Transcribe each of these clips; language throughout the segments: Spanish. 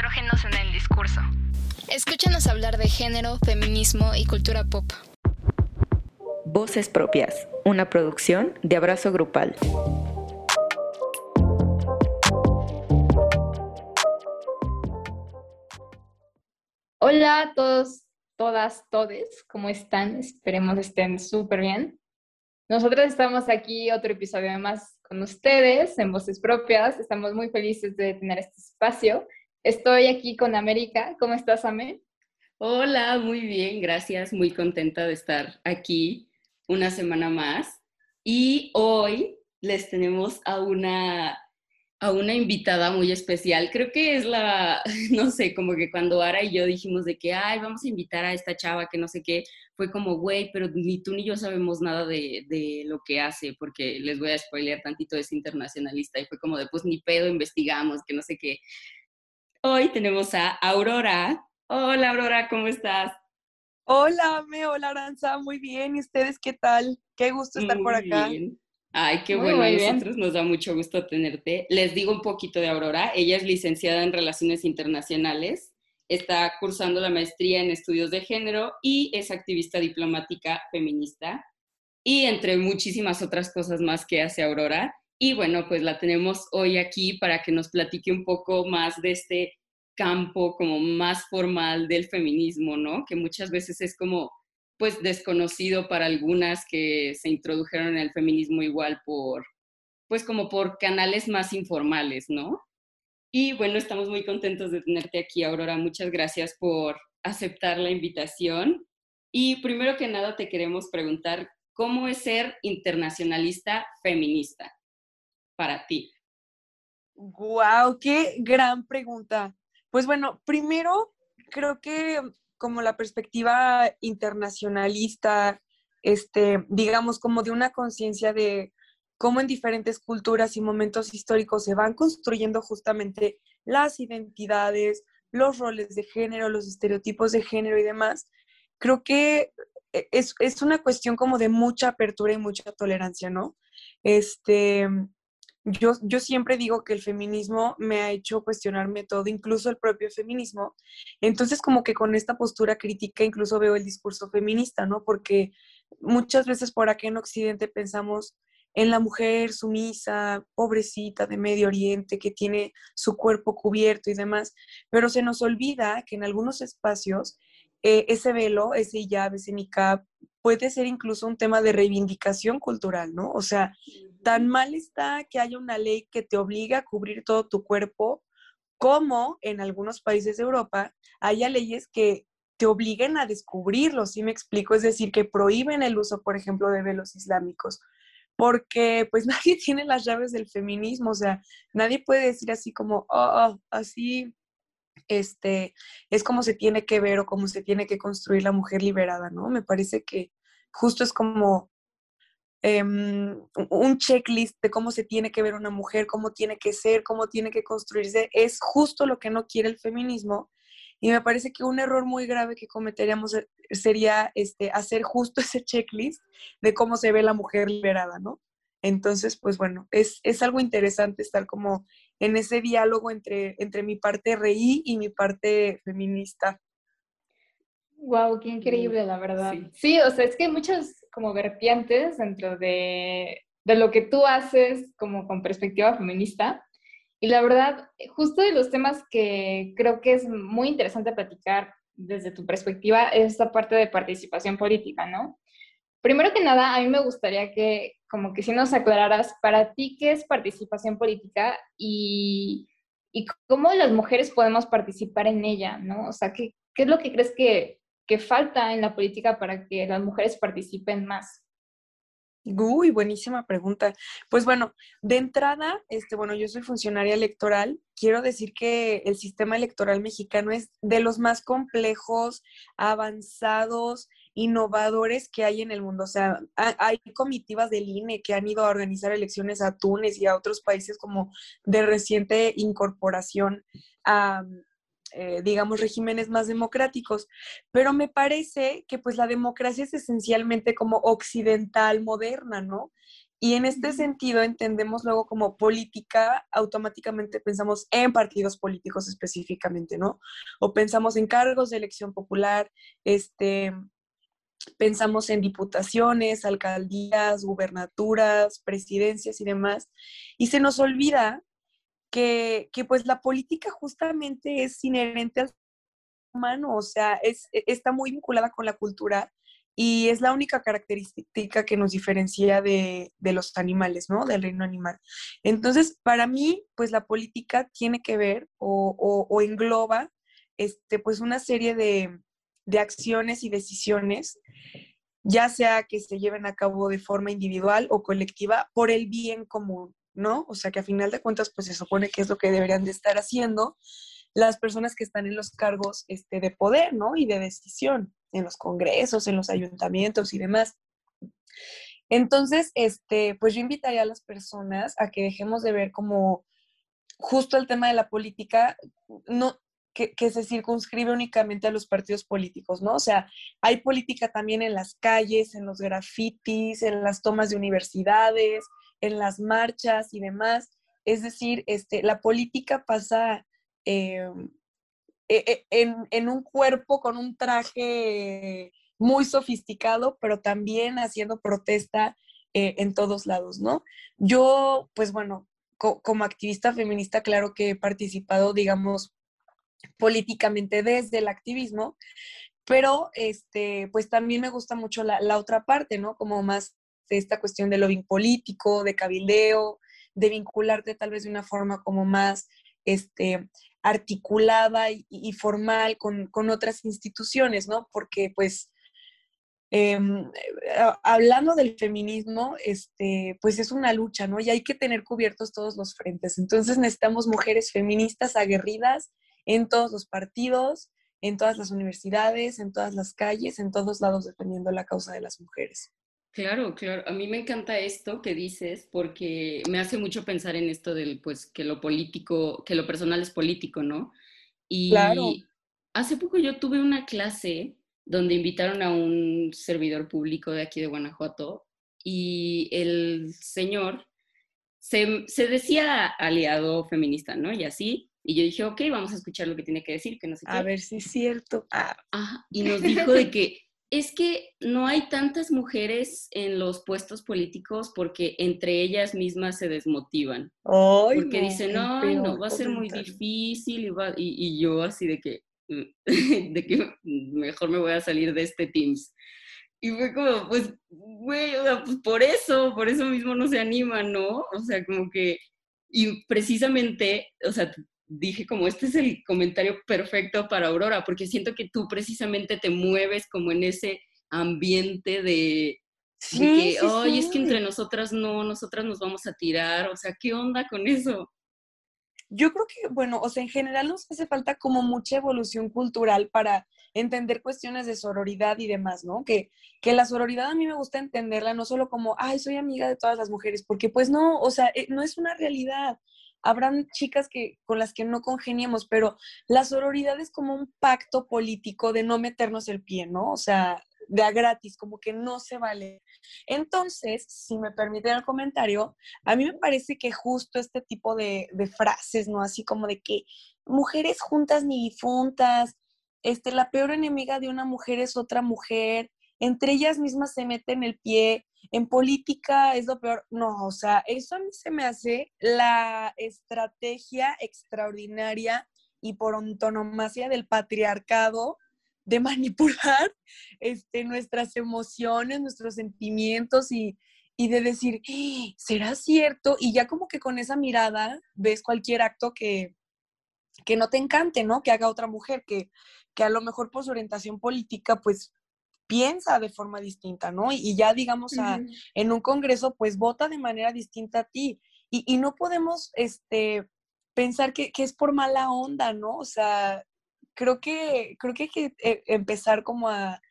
estrógenos en el discurso. Escúchanos hablar de género, feminismo y cultura pop. Voces Propias, una producción de Abrazo Grupal. Hola a todos, todas, todes, ¿cómo están? Esperemos estén súper bien. Nosotros estamos aquí otro episodio más con ustedes en Voces Propias. Estamos muy felices de tener este espacio. Estoy aquí con América. ¿Cómo estás, Ame? Hola, muy bien, gracias. Muy contenta de estar aquí una semana más. Y hoy les tenemos a una a una invitada muy especial. Creo que es la, no sé, como que cuando Ara y yo dijimos de que, ay, vamos a invitar a esta chava que no sé qué, fue como, güey, pero ni tú ni yo sabemos nada de, de, lo que hace, porque les voy a spoilear tantito, es internacionalista. Y fue como de, pues ni pedo, investigamos, que no sé qué. Hoy tenemos a Aurora. Hola, Aurora, ¿cómo estás? Hola, me, hola, Aranza, muy bien. ¿Y ustedes qué tal? Qué gusto estar por acá. Bien. Ay, qué bueno, nosotros nos da mucho gusto tenerte. Les digo un poquito de Aurora. Ella es licenciada en Relaciones Internacionales, está cursando la maestría en Estudios de Género y es activista diplomática feminista y entre muchísimas otras cosas más que hace Aurora. Y bueno, pues la tenemos hoy aquí para que nos platique un poco más de este campo como más formal del feminismo, ¿no? Que muchas veces es como pues desconocido para algunas que se introdujeron en el feminismo igual por, pues como por canales más informales, ¿no? Y bueno, estamos muy contentos de tenerte aquí, Aurora. Muchas gracias por aceptar la invitación. Y primero que nada te queremos preguntar, ¿cómo es ser internacionalista feminista para ti? ¡Guau! ¡Qué gran pregunta! Pues bueno, primero creo que como la perspectiva internacionalista, este, digamos, como de una conciencia de cómo en diferentes culturas y momentos históricos se van construyendo justamente las identidades, los roles de género, los estereotipos de género y demás, creo que e, es, es una cuestión como de mucha apertura y mucha tolerancia, ¿no? Este, yo, yo siempre digo que el feminismo me ha hecho cuestionarme todo, incluso el propio feminismo. Entonces, como que con esta postura crítica incluso veo el discurso feminista, ¿no? Porque muchas veces por aquí en Occidente pensamos en la mujer sumisa, pobrecita de Medio Oriente, que tiene su cuerpo cubierto y demás, pero se nos olvida que en algunos espacios eh, ese velo, ese hijab, ese niqab, puede ser incluso un tema de reivindicación cultural, ¿no? O sea, tan mal está que haya una ley que te obliga a cubrir todo tu cuerpo, como en algunos países de Europa haya leyes que te obliguen a descubrirlo, ¿sí me explico? Es decir, que prohíben el uso, por ejemplo, de velos islámicos, porque pues nadie tiene las llaves del feminismo, o sea, nadie puede decir así como, oh, oh así este, es como se tiene que ver o cómo se tiene que construir la mujer liberada, ¿no? Me parece que justo es como em, un checklist de cómo se tiene que ver una mujer, cómo tiene que ser, cómo tiene que construirse, es justo lo que no quiere el feminismo. Y me parece que un error muy grave que cometeríamos eh, sería este, hacer justo ese checklist de cómo se ve la mujer liberada, ¿no? Entonces, pues bueno, es, es algo interesante estar como en ese diálogo entre, entre mi parte reí y mi parte feminista. Wow, qué increíble, la verdad. Sí. o sea, es que hay muchas como vertientes dentro de, de lo que tú haces como con perspectiva feminista. Y la verdad, justo de los temas que creo que es muy interesante platicar desde tu perspectiva es esta parte de participación política, ¿no? Primero que nada, a mí me gustaría que como que si nos aclararas para ti qué es participación política y, cómo las mujeres podemos participar en ella, ¿no? O sea, ¿qué, es lo que crees que, que falta en la política para que las mujeres participen más? Uy, buenísima pregunta. Pues bueno, de entrada, este, bueno, yo soy funcionaria electoral. Quiero decir que el sistema electoral mexicano es de los más complejos, avanzados, innovadores que hay en el mundo. O sea, hay comitivas del INE que han ido a organizar elecciones a Túnez y a otros países como de reciente incorporación a, eh, digamos, regímenes más democráticos. Pero me parece que pues la democracia es esencialmente como occidental, moderna, ¿no? Y en este sentido entendemos luego como política, automáticamente pensamos en partidos políticos específicamente, ¿no? O pensamos en cargos de elección popular, este, pensamos en diputaciones, alcaldías, gubernaturas, presidencias y demás. Y se nos olvida que, que pues la política justamente es inherente al humano, o sea, es, está muy vinculada con la cultura y es la única característica que nos diferencia de, los animales, ¿no? Del reino animal. Entonces, para mí, pues la política tiene que ver o, engloba, este, pues una serie de, de acciones y decisiones, ya sea que se lleven a cabo de forma individual o colectiva, por el bien común, ¿no? O sea, que a final de cuentas, pues se supone que es lo que deberían de estar haciendo las personas que están en los cargos este, de poder, ¿no? Y de decisión, en los congresos, en los ayuntamientos y demás. Entonces, este, pues yo invitaría a las personas a que dejemos de ver como justo el tema de la política, no, que, se circunscribe únicamente a los partidos políticos, ¿no? O sea, hay política también en las calles, en los grafitis, en las tomas de universidades, en las marchas y demás. Es decir, este, la política pasa Em, e, e, en, un cuerpo con un traje muy sofisticado, pero también haciendo protesta eh, en todos lados, ¿no? Yo, pues bueno, como activista feminista, claro que he participado, digamos, políticamente desde el activismo, pero este, pues también me gusta mucho la, la otra parte, ¿no? Como más de esta cuestión de lobbying político, de cabildeo, de vincularte tal vez de una forma como más este, articulada y, formal con, otras instituciones, ¿no? Porque pues em, hablando del feminismo, este, pues es una lucha, ¿no? Y hay que tener cubiertos todos los frentes. Entonces necesitamos mujeres feministas aguerridas en todos los partidos, en todas las universidades, en todas las calles, en todos lados, dependiendo de la causa de las mujeres. Claro, claro. A mí me encanta esto que dices porque me hace mucho pensar en esto del, pues, que lo político, que lo personal es político, ¿no? Y claro. hace poco yo tuve una clase donde invitaron a un servidor público de aquí de Guanajuato y el señor se, decía aliado feminista, ¿no? Y así. Y yo dije, ok, vamos a escuchar lo que tiene que decir, que no sé A ver si es cierto. Ah. y nos dijo de que es que no hay tantas mujeres en los puestos políticos porque entre ellas mismas se desmotivan. porque dicen, no, no, va a ser muy difícil y, yo así de que, de que mejor me voy a salir de este Teams. Y fue como, pues, güey, o sea, pues por eso, por eso mismo no se anima, ¿no? O sea, como que, y precisamente, o sea, dije como este es el comentario perfecto para Aurora, porque siento que tú precisamente te mueves como en ese ambiente de, que, ay, es que entre nosotras no, nosotras nos vamos a tirar, o sea, ¿qué onda con eso? Yo creo que, bueno, o sea, en general nos hace falta como mucha evolución cultural para entender cuestiones de sororidad y demás, ¿no? Que, que la sororidad a mí me gusta entenderla no solo como, ay, soy amiga de todas las mujeres, porque pues no, o sea, eh, no es una realidad habrán chicas que, con las que no congeniemos, pero la sororidad es como un pacto político de no meternos el pie, ¿no? O sea, de a gratis, como que no se vale. Entonces, si me permiten el comentario, a mí me parece que justo este tipo de, de frases, ¿no? Así como de que mujeres juntas ni difuntas, este, la peor enemiga de una mujer es otra mujer, entre ellas mismas se meten el pie, en política es lo peor. No, o sea, eso a mí se me hace la estrategia extraordinaria y por antonomasia del patriarcado de manipular este, nuestras emociones, nuestros sentimientos y, de decir, ¡Ah! ¿será cierto? Y ya como que con esa mirada ves cualquier acto que, que no te encante, ¿no? Que haga otra mujer, que, que a lo mejor por su orientación política, pues piensa de forma distinta, ¿no? Y, ya digamos en un congreso, pues vota de manera distinta a ti. Y, no podemos este, pensar que, es por mala onda, ¿no? O sea, creo que, creo que hay que eh, empezar como a,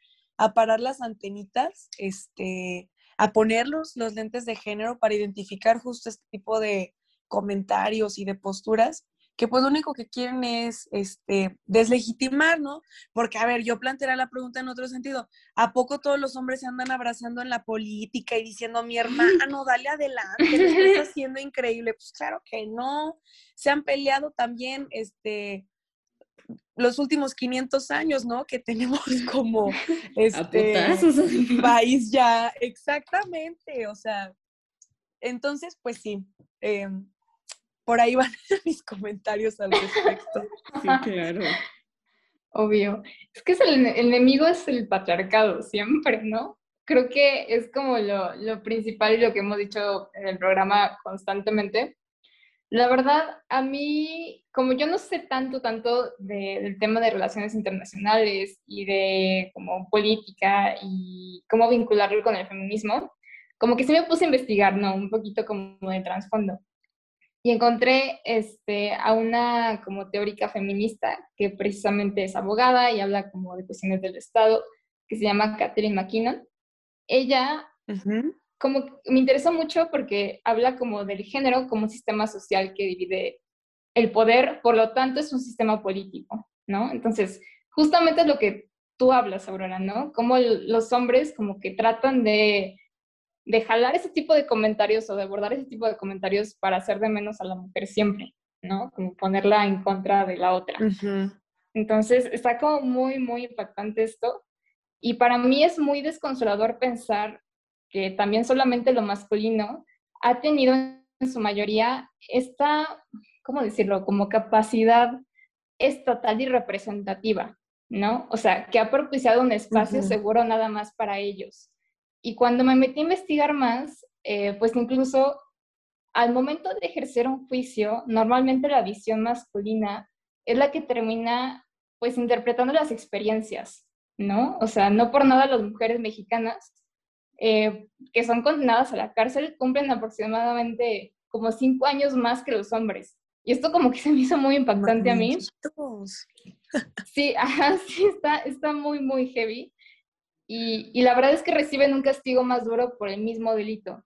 parar las antenitas, este, a ponerlos los lentes de género para identificar justo este tipo de comentarios y de posturas que pues lo único que quieren es este, deslegitimar, ¿no? Porque, a ver, yo plantearé la pregunta en otro sentido. ¿A poco todos los hombres se andan abrazando en la política y diciendo, mi hermano, dale adelante, lo estás haciendo increíble? Pues claro que no. Se han peleado también, este, los últimos 500 años, ¿no? Que tenemos como este país ya, exactamente, o sea, entonces, pues sí, em, por ahí van mis comentarios al respecto. Sí, claro. Obvio. Es que el, enemigo es el patriarcado, siempre, ¿no? Creo que es como lo, lo principal y lo que hemos dicho en el programa constantemente. La verdad, a mí, como yo no sé tanto, tanto del tema de relaciones internacionales y de como política y cómo vincularlo con el feminismo, como que sí me puse a investigar, ¿no? Un poquito como de trasfondo y encontré este, a una como teórica feminista que precisamente es abogada y habla como de cuestiones del Estado, que se llama Catherine McKinnon. Ella como me interesó mucho porque habla como del género como un sistema social que divide el poder, por lo tanto es un sistema político, ¿no? Entonces, justamente es lo que tú hablas, Aurora, ¿no? Como los hombres como que tratan de de jalar ese tipo de comentarios o de abordar ese tipo de comentarios para hacer de menos a la mujer siempre, ¿no? Como ponerla en contra de la otra. Entonces, está como muy, muy impactante esto. Y para mí es muy desconsolador pensar que también solamente lo masculino ha tenido en su mayoría esta, ¿cómo decirlo?, como capacidad estatal y representativa, ¿no? O sea, que ha propiciado un espacio seguro nada más para ellos. Y cuando me metí a investigar más, eh, pues incluso al momento de ejercer un juicio, normalmente la visión masculina es la que termina pues interpretando las experiencias, ¿no? O sea, no por nada las mujeres mexicanas eh, que son condenadas a la cárcel cumplen aproximadamente como cinco años más que los hombres. Y esto como que se me hizo muy impactante a mí. Sí, ajá, sí, está, está muy, muy heavy. Y, la verdad es que reciben un castigo más duro por el mismo delito.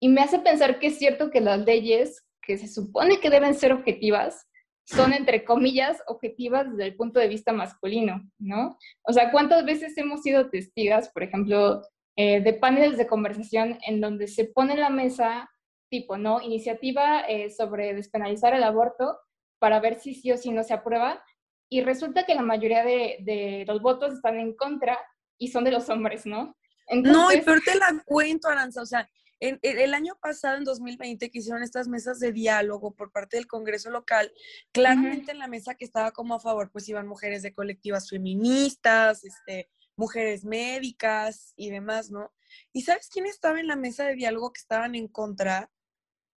Y me hace pensar que es cierto que las leyes que se supone que deben ser objetivas son, entre comillas, objetivas desde el punto de vista masculino, ¿no? O sea, ¿cuántas veces hemos sido testigas, por ejemplo, eh, de paneles de conversación en donde se pone en la mesa tipo, ¿no? Iniciativa eh, sobre despenalizar el aborto para ver si sí o si no se aprueba. Y resulta que la mayoría de, de los votos están en contra y son de los hombres, ¿no? No, y peor te la cuento, Aranza, o sea, en, el año pasado, en 2020, que hicieron estas mesas de diálogo por parte del Congreso local, claramente en la mesa que estaba como a favor, pues iban mujeres de colectivas feministas, este, mujeres médicas y demás, ¿no? ¿Y sabes quién estaba en la mesa de diálogo que estaban en contra?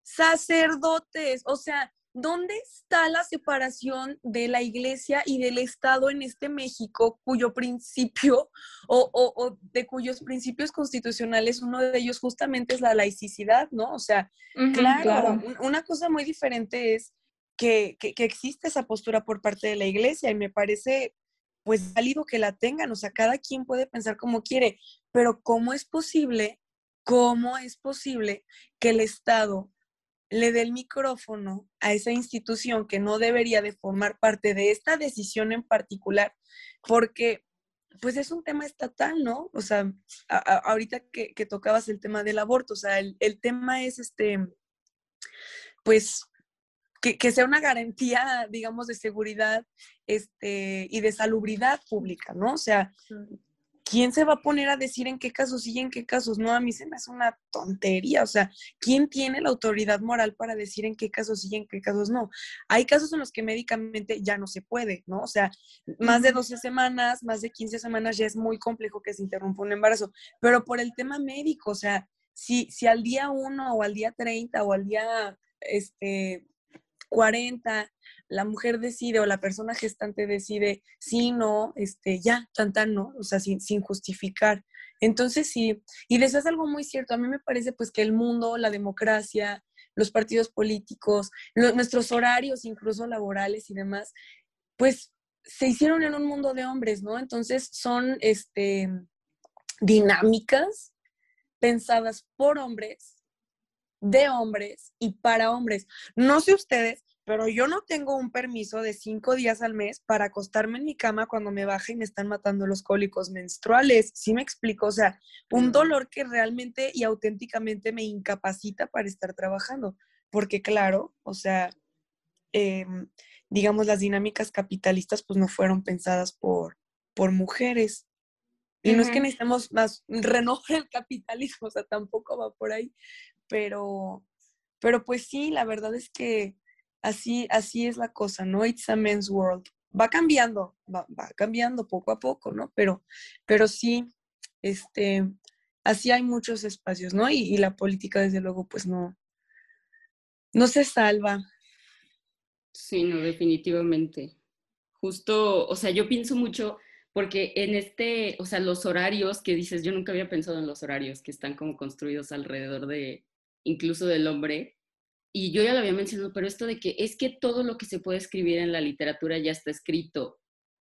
Sacerdotes, o sea, ¿dónde está la separación de la iglesia y del Estado en este México, cuyo principio o, de cuyos principios constitucionales uno de ellos justamente es la laicidad, ¿no? O sea, claro, una cosa muy diferente es que, que, que existe esa postura por parte de la iglesia y me parece pues válido que la tengan, o sea, cada quien puede pensar como quiere, pero ¿cómo es posible, cómo es posible que el Estado le dé el micrófono a esa institución que no debería de formar parte de esta decisión en particular, porque pues es un tema estatal, ¿no? O sea, ahorita que, tocabas el tema del aborto, o sea, el, tema es este, pues que, que, sea una garantía, digamos, de seguridad este, y de salubridad pública, ¿no? O sea, ¿quién se va a poner a decir en qué casos sí y en qué casos no? A mí se me hace una tontería. O sea, ¿quién tiene la autoridad moral para decir en qué casos sí y en qué casos no? Hay casos en los que médicamente ya no se puede, ¿no? O sea, más de 12 semanas, más de 15 semanas ya es muy complejo que se interrumpa un embarazo. Pero por el tema médico, o sea, si, si al día 1 o al día 30 o al día este, 40 la mujer decide o la persona gestante decide sí, no, este, ya, tan, tan, no, o sea, sin, sin justificar. Entonces, sí, y es algo muy cierto. A mí me parece pues que el mundo, la democracia, los partidos políticos, nuestros horarios, incluso laborales y demás, pues se hicieron en un mundo de hombres, ¿no? Entonces son este, dinámicas pensadas por hombres, de hombres y para hombres. No sé ustedes, pero yo no tengo un permiso de cinco días al mes para acostarme en mi cama cuando me baja y me están matando los cólicos menstruales. ¿Sí me explico? O sea, un dolor que realmente y auténticamente me incapacita para estar trabajando. Porque claro, o sea, em, digamos, las dinámicas capitalistas pues no fueron pensadas por, por mujeres. Y no es que necesitemos más renovar el capitalismo, o sea, tampoco va por ahí, pero, pero pues sí, la verdad es que así, así es la cosa, ¿no? It's a men's world. Va cambiando, va, cambiando poco a poco, ¿no? Pero, pero sí, este, así hay muchos espacios, ¿no? Y, la política, desde luego, pues no, no se salva. Sí, no, definitivamente. Justo, o sea, yo pienso mucho, porque en este, o sea, los horarios que dices, yo nunca había pensado en los horarios que están como construidos alrededor de, incluso del hombre, y yo ya lo había mencionado, pero esto de que es que todo lo que se puede escribir en la literatura ya está escrito,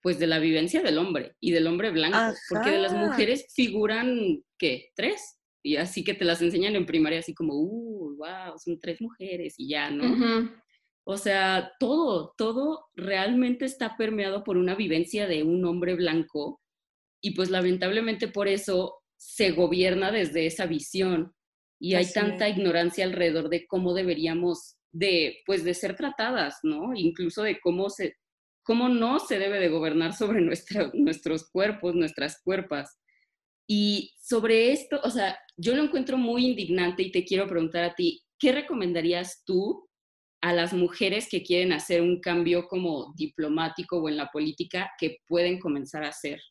pues de la vivencia del hombre y del hombre blanco, porque de las mujeres figuran, ¿qué? Tres. Y así que te las enseñan en primaria así como, uh, wow, son tres mujeres y ya, ¿no? O sea, todo, todo realmente está permeado por una vivencia de un hombre blanco y pues lamentablemente por eso se gobierna desde esa visión y hay tanta ignorancia alrededor de cómo deberíamos de, pues, de ser tratadas, ¿no? Incluso de cómo, se, cómo no se debe de gobernar sobre nuestros cuerpos, nuestras cuerpas. Y sobre esto, o sea, yo lo encuentro muy indignante y te quiero preguntar a ti, ¿qué recomendarías tú a las mujeres que quieren hacer un cambio como diplomático o en la política que pueden comenzar a hacer?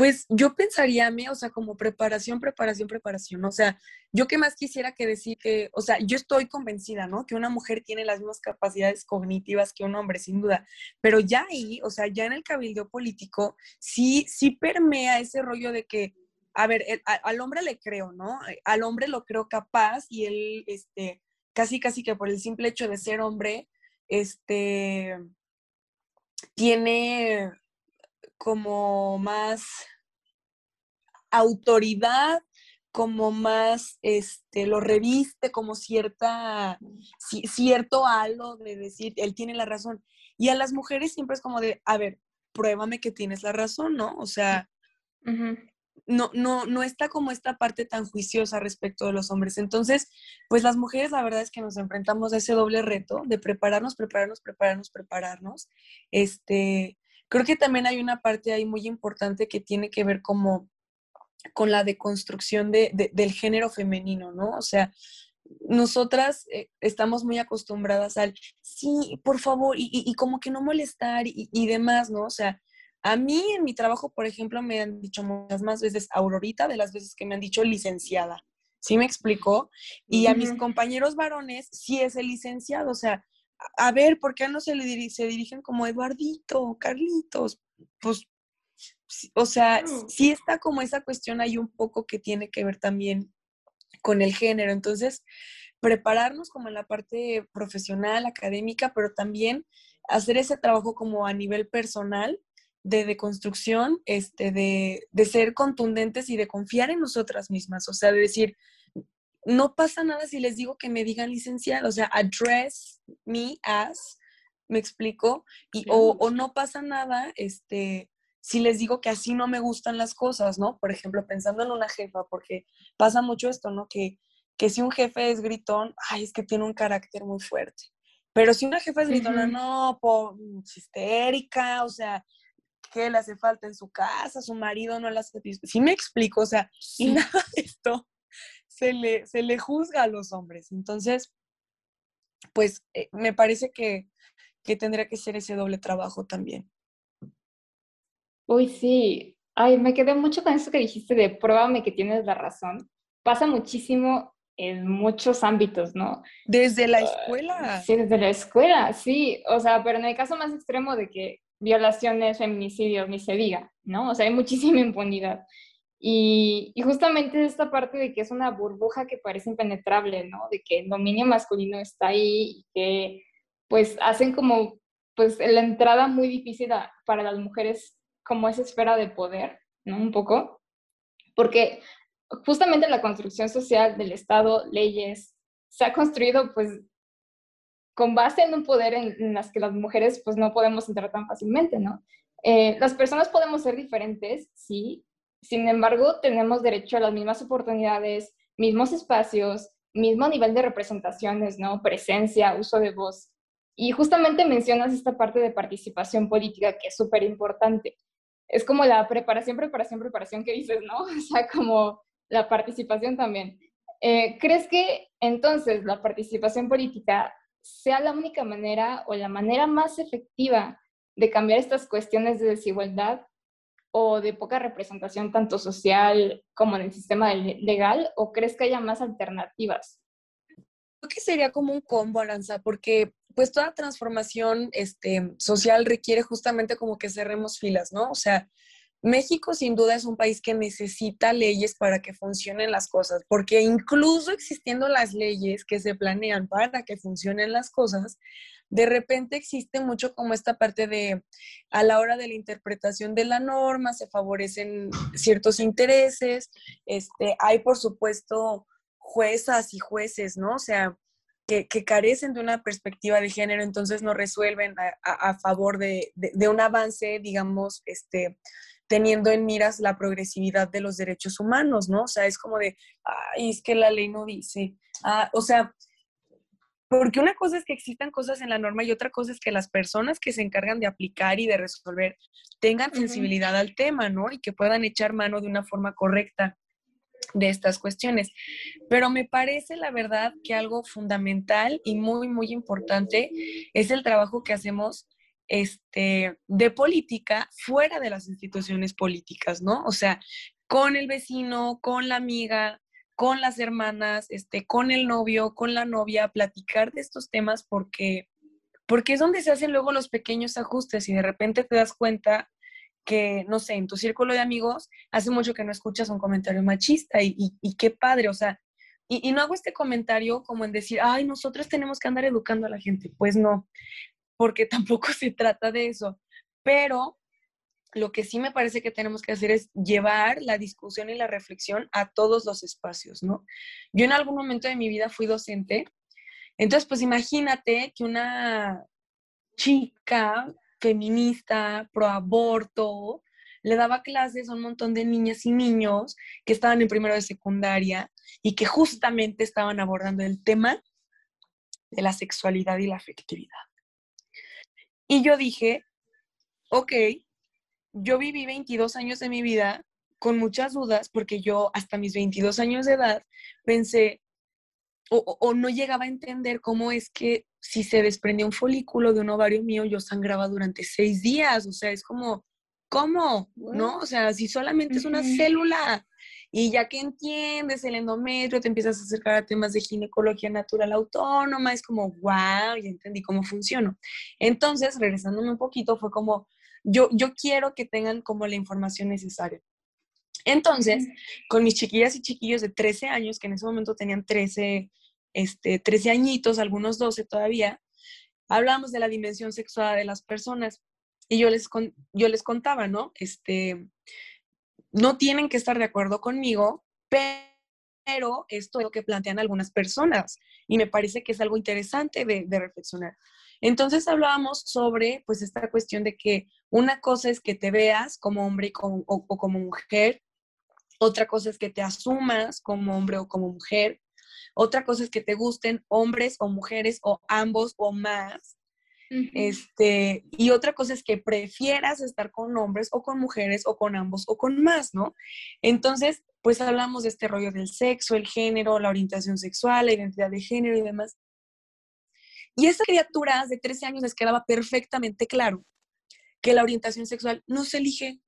Pues yo pensaría, o sea, como preparación, preparación, preparación. O sea, yo qué más quisiera que decir que, o sea, yo estoy convencida, ¿no? Que una mujer tiene las mismas capacidades cognitivas que un hombre, sin duda. Pero ya ahí, o sea, ya en el cabildo político, sí, sí permea ese rollo de que, a ver, al hombre le creo, ¿no? Al hombre lo creo capaz y él, este, casi, casi que por el simple hecho de ser hombre, este, tiene como más autoridad, como más, este, lo reviste como cierta, cierto halo de decir, él tiene la razón. Y a las mujeres siempre es como de, a ver, pruébame que tienes la razón, ¿no? O sea, no, no, no está como esta parte tan juiciosa respecto de los hombres. Entonces, pues las mujeres la verdad es que nos enfrentamos a ese doble reto de prepararnos, prepararnos, prepararnos, prepararnos. Este, Creo que también hay una parte ahí muy importante que tiene que ver como con la deconstrucción de, del género femenino, ¿no? O sea, nosotras eh, estamos muy acostumbradas al, sí, por favor, y, como que no molestar y, y, demás, ¿no? O sea, a mí en mi trabajo, por ejemplo, me han dicho muchas más veces Aurorita de las veces que me han dicho licenciada. ¿Sí me explicó? Y a mis compañeros varones sí es el licenciado, o sea, a ver, ¿por qué no se le dirigen como Eduardito, Carlitos? Pues, o sea, sí está como esa cuestión ahí un poco que tiene que ver también con el género. Entonces, prepararnos como en la parte profesional, académica, pero también hacer ese trabajo como a nivel personal de deconstrucción, este, de, de ser contundentes y de confiar en nosotras mismas, o sea, de decir, no pasa nada si les digo que me digan licenciado, o sea, address me as, me explico, y, o, no pasa nada, este, si les digo que así no me gustan las cosas, ¿no? Por ejemplo, pensando en una jefa, porque pasa mucho esto, ¿no? Que, que si un jefe es gritón, ay, es que tiene un carácter muy fuerte. Pero si una jefa es gritona, no, por, histérica, o sea, ¿qué le hace falta en su casa? Su marido no la hace. Sí me explico, o sea, y nada de esto se le, se le juzga a los hombres. Entonces, pues eh, me parece que, que tendría que ser ese doble trabajo también. Uy, sí. Ay, me quedé mucho con eso que dijiste de pruébame que tienes la razón. Pasa muchísimo en muchos ámbitos, ¿no? Desde la escuela. Sí, desde la escuela, sí. O sea, pero en el caso más extremo de que violaciones, feminicidios, ni se diga, ¿no? O sea, hay muchísima impunidad. Y, justamente esta parte de que es una burbuja que parece impenetrable, ¿no? De que el dominio masculino está ahí y que pues hacen como pues la entrada muy difícil para las mujeres como esa esfera de poder, ¿no? Un poco. Porque justamente la construcción social del Estado, leyes, se ha construido pues con base en un poder en, las que las mujeres pues no podemos entrar tan fácilmente, ¿no? Eh, las personas podemos ser diferentes, sí, sin embargo tenemos derecho a las mismas oportunidades, mismos espacios, mismo nivel de representaciones, ¿no? Presencia, uso de voz. Y justamente mencionas esta parte de participación política que es súper importante. Es como la preparación, preparación, preparación que dices, ¿no? O sea, como la participación también. Eh, ¿Crees que entonces la participación política sea la única manera o la manera más efectiva de cambiar estas cuestiones de desigualdad o de poca representación tanto social como en el sistema legal o crees que haya más alternativas? Creo que sería como un combo, Aranza, porque pues toda transformación este, social requiere justamente como que cerremos filas, ¿no? O sea, México sin duda es un país que necesita leyes para que funcionen las cosas, porque incluso existiendo las leyes que se planean para que funcionen las cosas, de repente existe mucho como esta parte de, a la hora de la interpretación de la norma, se favorecen ciertos intereses, este, hay por supuesto juezas y jueces, ¿no? O sea, que, carecen de una perspectiva de género, entonces no resuelven a, favor de, de, un avance, digamos, este, teniendo en miras la progresividad de los derechos humanos, ¿no? O sea, es como de, es que la ley no dice, ah, o sea, porque una cosa es que existan cosas en la norma y otra cosa es que las personas que se encargan de aplicar y de resolver tengan sensibilidad al tema, ¿no? Y que puedan echar mano de una forma correcta de estas cuestiones. Pero me parece, la verdad, que algo fundamental y muy, muy importante es el trabajo que hacemos este, de política fuera de las instituciones políticas, ¿no? O sea, con el vecino, con la amiga, con las hermanas, este, con el novio, con la novia, platicar de estos temas porque, porque es donde se hacen luego los pequeños ajustes y de repente te das cuenta que, no sé, en tu círculo de amigos hace mucho que no escuchas un comentario machista y, qué padre, o sea, y, y, no hago este comentario como en decir, ay, nosotros tenemos que andar educando a la gente, pues no, porque tampoco se trata de eso, pero lo que sí me parece que tenemos que hacer es llevar la discusión y la reflexión a todos los espacios, ¿no? Yo en algún momento de mi vida fui docente, entonces pues imagínate que una chica feminista, pro aborto, le daba clases a un montón de niñas y niños que estaban en primero de secundaria y que justamente estaban abordando el tema de la sexualidad y la afectividad. Y yo dije, ok, yo viví 22 años de mi vida con muchas dudas porque yo hasta mis 22 años de edad pensé o, no llegaba a entender cómo es que si se desprendía un folículo de un ovario mío, yo sangraba durante seis días. O sea, es como, ¿cómo? ¿No? O sea, si solamente es una célula y ya que entiendes el endometrio, te empiezas a acercar a temas de ginecología natural autónoma, es como, wow, ya entendí cómo funciona. Entonces, regresándome un poquito, fue como, yo, yo quiero que tengan como la información necesaria. Entonces, con mis chiquillas y chiquillos de 13 años, que en ese momento tenían 13, este, 13 añitos, algunos 12 todavía, hablábamos de la dimensión sexual de las personas. Y yo les, yo les contaba, ¿no? Este, no tienen que estar de acuerdo conmigo, pero esto es lo que plantean algunas personas y me parece que es algo interesante de reflexionar. Entonces hablábamos sobre pues esta cuestión de que una cosa es que te veas como hombre o, como mujer, otra cosa es que te asumas como hombre o como mujer, otra cosa es que te gusten hombres o mujeres o ambos o más. Este, y otra cosa es que prefieras estar con hombres o con mujeres o con ambos o con más, ¿no? Entonces, pues hablamos de este rollo del sexo, el género, la orientación sexual, la identidad de género y demás. Y a esas criaturas de 13 años les quedaba perfectamente claro que la orientación sexual no se elige.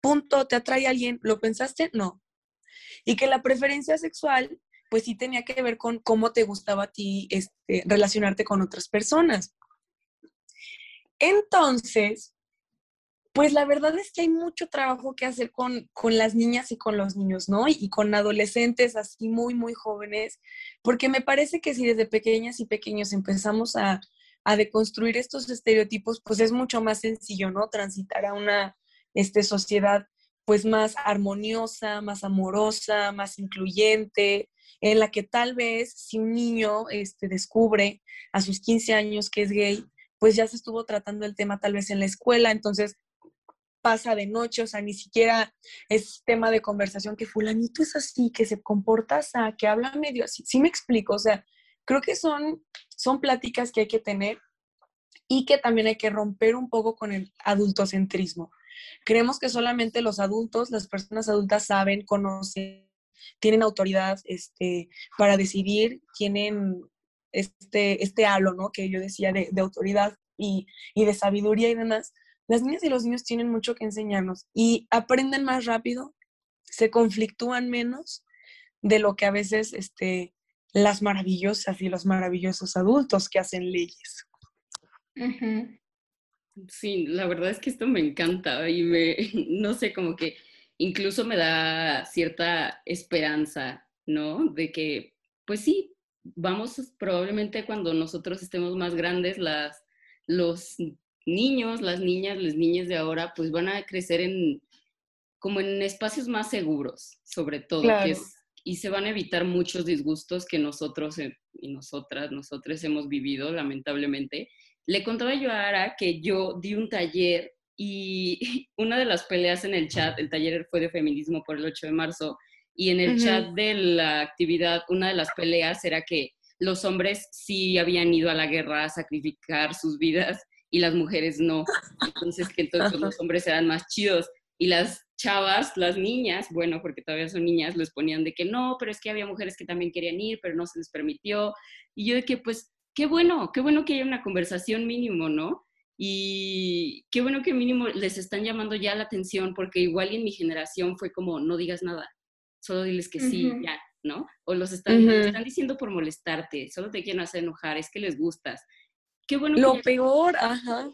Punto, te atrae a alguien, ¿lo pensaste? No. Y que la preferencia sexual, pues sí tenía que ver con cómo te gustaba a ti este, relacionarte con otras personas. Entonces, pues la verdad es que hay mucho trabajo que hacer con, las niñas y con los niños, ¿no? Y, con adolescentes así muy, muy jóvenes, porque me parece que si desde pequeñas y pequeños empezamos a, deconstruir estos estereotipos, pues es mucho más sencillo, ¿no? Transitar a una este, sociedad pues más armoniosa, más amorosa, más incluyente, en la que tal vez si un niño este, descubre a sus 15 años que es gay, pues ya se estuvo tratando el tema tal vez en la escuela, entonces pasa de noche, o sea, ni siquiera es tema de conversación que fulanito es así, que se comporta así, que habla medio así. Sí me explico, o sea, creo que son, son pláticas que hay que tener y que también hay que romper un poco con el adultocentrismo. Creemos que solamente los adultos, las personas adultas saben, conocen, tienen autoridad este, para decidir, tienen este, este halo, ¿no? Que yo decía de, autoridad y, y, de sabiduría y demás. Las niñas y los niños tienen mucho que enseñarnos y aprenden más rápido, se conflictúan menos de lo que a veces este, las maravillosas y los maravillosos adultos que hacen leyes. Sí, la verdad es que esto me encanta y me, no sé, como que incluso me da cierta esperanza, ¿no? De que, pues sí, vamos probablemente cuando nosotros estemos más grandes, las, los niños, las niñas, las niñas de ahora, pues van a crecer en como en espacios más seguros, sobre todo, y se van a evitar muchos disgustos que nosotros eh, y nosotras, nosotros hemos vivido, lamentablemente. Le contaba yo a Ara que yo di un taller y una de las peleas en el chat, el taller fue de feminismo por el 8 de marzo, y en el chat de la actividad, una de las peleas era que los hombres sí habían ido a la guerra a sacrificar sus vidas y las mujeres no. Entonces, que entonces los hombres eran más chidos. Y las chavas, las niñas, bueno, porque todavía son niñas, les ponían de que no, pero es que había mujeres que también querían ir, pero no se les permitió. Y yo de que, pues, qué bueno, qué bueno que haya una conversación mínimo, ¿no? Y qué bueno que mínimo les están llamando ya la atención, porque igual en mi generación fue como, no digas nada, solo diles que sí, ya, ¿no? O los están, están diciendo por molestarte, solo te quieren hacer enojar, es que les gustas. Qué bueno. Lo peor, ajá.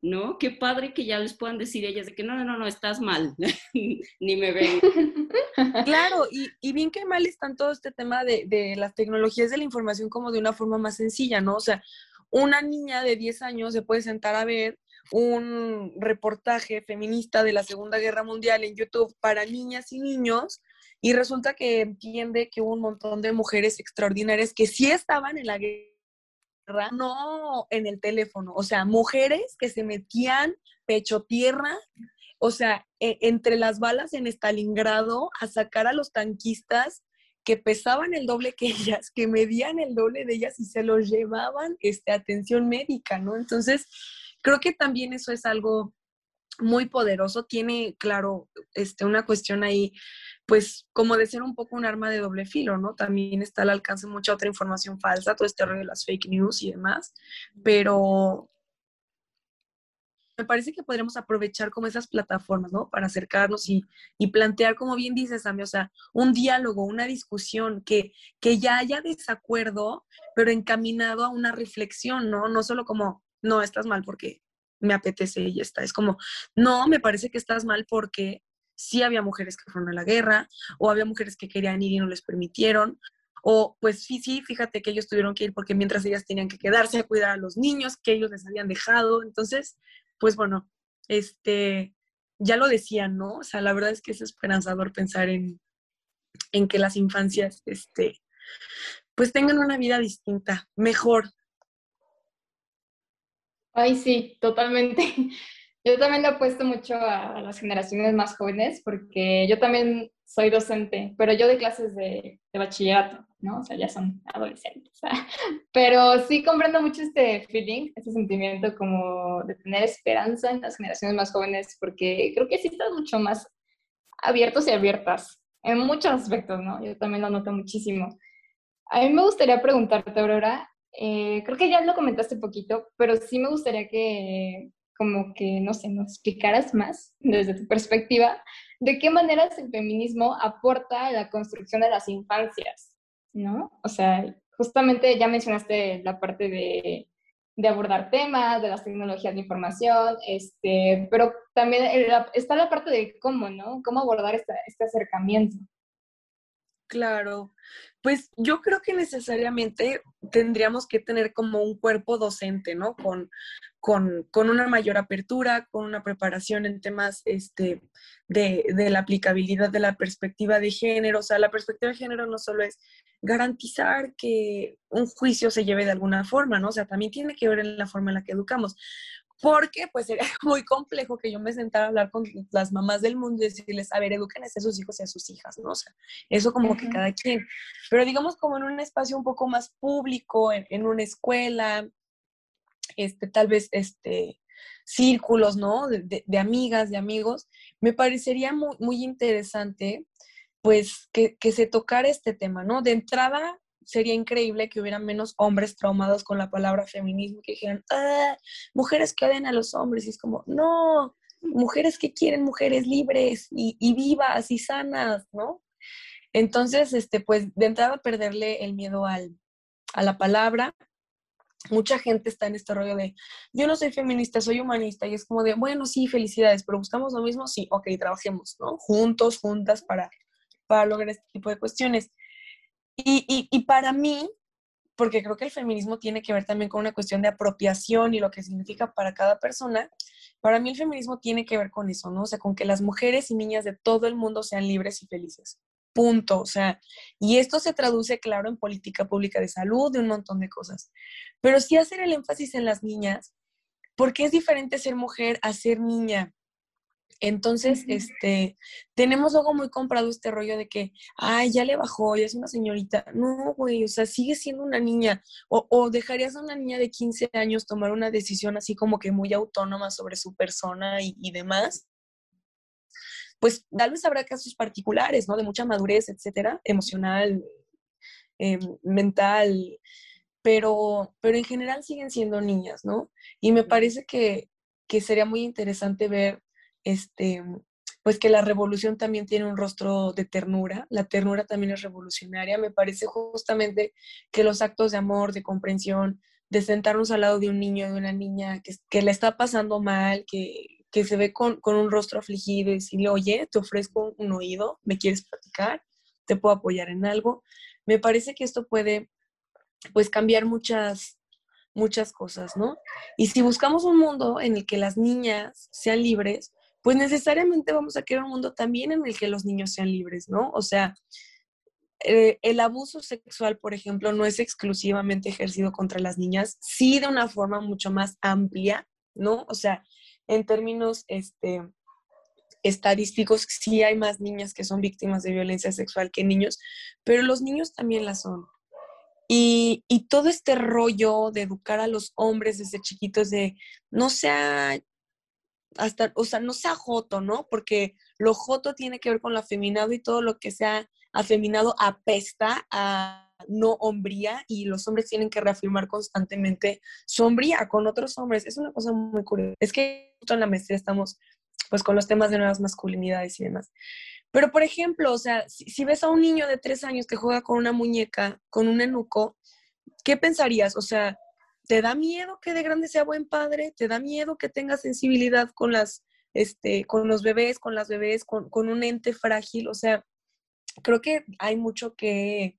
¿No? Qué padre que ya les puedan decir ellas de que no, no, no, no, estás mal, ni me ven. claro, y, y, bien que mal están todo este tema de, de las tecnologías de la información como de una forma más sencilla, ¿no? O sea, una niña de 10 años se puede sentar a ver un reportaje feminista de la Segunda Guerra Mundial en YouTube para niñas y niños y resulta que entiende que hubo un montón de mujeres extraordinarias que sí estaban en la guerra, no en el teléfono, o sea, mujeres que se metían pecho tierra, o sea, e, entre las balas en Stalingrado a sacar a los tanquistas que pesaban el doble que ellas, que medían el doble de ellas y se los llevaban este, atención médica, ¿no? Entonces, creo que también eso es algo muy poderoso. Tiene, claro, este, una cuestión ahí, pues, como de ser un poco un arma de doble filo, ¿no? También está al alcance mucha otra información falsa, todo este rollo de las fake news y demás, pero me parece que podremos aprovechar como esas plataformas, ¿no? Para acercarnos y, plantear, como bien dices, Sammy, o sea, un diálogo, una discusión, que, que ya haya desacuerdo, pero encaminado a una reflexión, ¿no? No solo como, no, estás mal porque me apetece y ya está. Es como, no, me parece que estás mal porque sí había mujeres que fueron a la guerra, o había mujeres que querían ir y no les permitieron, o pues sí, sí, fíjate que ellos tuvieron que ir porque mientras ellas tenían que quedarse a cuidar a los niños que ellos les habían dejado. Entonces, pues bueno, este, ya lo decían, ¿no? O sea, la verdad es que es esperanzador pensar en, en que las infancias, este, pues tengan una vida distinta, mejor. Ay, sí, totalmente. Yo también le apuesto mucho a, las generaciones más jóvenes porque yo también soy docente, pero yo de clases de, de bachillerato, ¿no? O sea, ya son adolescentes. Pero sí comprendo mucho este feeling, este sentimiento como de tener esperanza en las generaciones más jóvenes porque creo que sí están mucho más abiertos y abiertas en muchos aspectos, ¿no? Yo también lo noto muchísimo. A mí me gustaría preguntarte, Aurora, eh, creo que ya lo comentaste poquito, pero sí me gustaría que como que, no sé, nos explicaras más desde tu perspectiva de qué maneras el feminismo aporta a la construcción de las infancias, ¿no? O sea, justamente ya mencionaste la parte de, de abordar temas, de las tecnologías de información, este, pero también está la parte de cómo, ¿no? Cómo abordar este acercamiento. Claro, pues yo creo que necesariamente tendríamos que tener como un cuerpo docente, ¿no? Con, con, una mayor apertura, con una preparación en temas este, de, de, la aplicabilidad de la perspectiva de género. O sea, la perspectiva de género no solo es garantizar que un juicio se lleve de alguna forma, ¿no? O sea, también tiene que ver en la forma en la que educamos porque pues sería muy complejo que yo me sentara a hablar con las mamás del mundo y decirles, a ver, eduquen a sus hijos y a sus hijas, ¿no? O sea, eso como que cada quien. Pero digamos como en un espacio un poco más público, en, una escuela, este, tal vez, este, círculos, ¿no? De, amigas, de amigos, me parecería muy, muy interesante, pues, que, que se tocara este tema, ¿no? De entrada, sería increíble que hubiera menos hombres traumados con la palabra feminismo, que dijeran, ah, mujeres que odian a los hombres. Y es como, no, mujeres que quieren mujeres libres y, vivas y sanas, ¿no? Entonces, este, pues de entrada perderle el miedo al, a la palabra. Mucha gente está en este rollo de, yo no soy feminista, soy humanista, y es como de, bueno, sí, felicidades, pero buscamos lo mismo, sí, ok, trabajemos, ¿no? Juntos, juntas para, para lograr este tipo de cuestiones. Y, para mí, porque creo que el feminismo tiene que ver también con una cuestión de apropiación y lo que significa para cada persona, para mí el feminismo tiene que ver con eso, ¿no? O sea, con que las mujeres y niñas de todo el mundo sean libres y felices. Punto. O sea, y esto se traduce, claro, en política pública de salud, de un montón de cosas. Pero sí hacer el énfasis en las niñas, porque es diferente ser mujer a ser niña. Entonces, este, tenemos luego muy comprado este rollo de que, ay, ya le bajó, ya es una señorita. No, güey, o sea, sigue siendo una niña. O, o, dejarías a una niña de 15 años tomar una decisión así como que muy autónoma sobre su persona y, demás. Pues tal vez habrá casos particulares, ¿no? De mucha madurez, etcétera, emocional, em, mental, pero, pero en general siguen siendo niñas, ¿no? Y me parece que, que sería muy interesante ver este, pues que la revolución también tiene un rostro de ternura, la ternura también es revolucionaria, me parece justamente que los actos de amor, de comprensión, de sentarnos al lado de un niño, de una niña que, que le está pasando mal, que, que se ve con, con, un rostro afligido y decirle, oye, te ofrezco un oído, ¿me quieres platicar? ¿Te puedo apoyar en algo? Me parece que esto puede, pues, cambiar muchas, muchas cosas, ¿no? Y si buscamos un mundo en el que las niñas sean libres, pues necesariamente vamos a querer un mundo también en el que los niños sean libres, ¿no? O sea, eh, el abuso sexual, por ejemplo, no es exclusivamente ejercido contra las niñas, sí de una forma mucho más amplia, ¿no? O sea, en términos este, estadísticos, sí hay más niñas que son víctimas de violencia sexual que niños, pero los niños también la son. Y, y todo este rollo de educar a los hombres desde chiquitos de no sea hasta, o sea, no sea joto, ¿no? Porque lo joto tiene que ver con lo afeminado y todo lo que sea afeminado apesta a no hombría y los hombres tienen que reafirmar constantemente su hombría con otros hombres. Es una cosa muy curiosa. Es que en la maestría estamos pues con los temas de nuevas masculinidades y demás. Pero, por ejemplo, o sea, si, si, ves a un niño de tres años que juega con una muñeca, con un enuco, ¿qué pensarías? O sea, ¿Te da miedo que de grande sea buen padre? ¿Te da miedo que tenga sensibilidad con las, este, con los bebés, con las bebés, con, un ente frágil? O sea, creo que hay mucho que,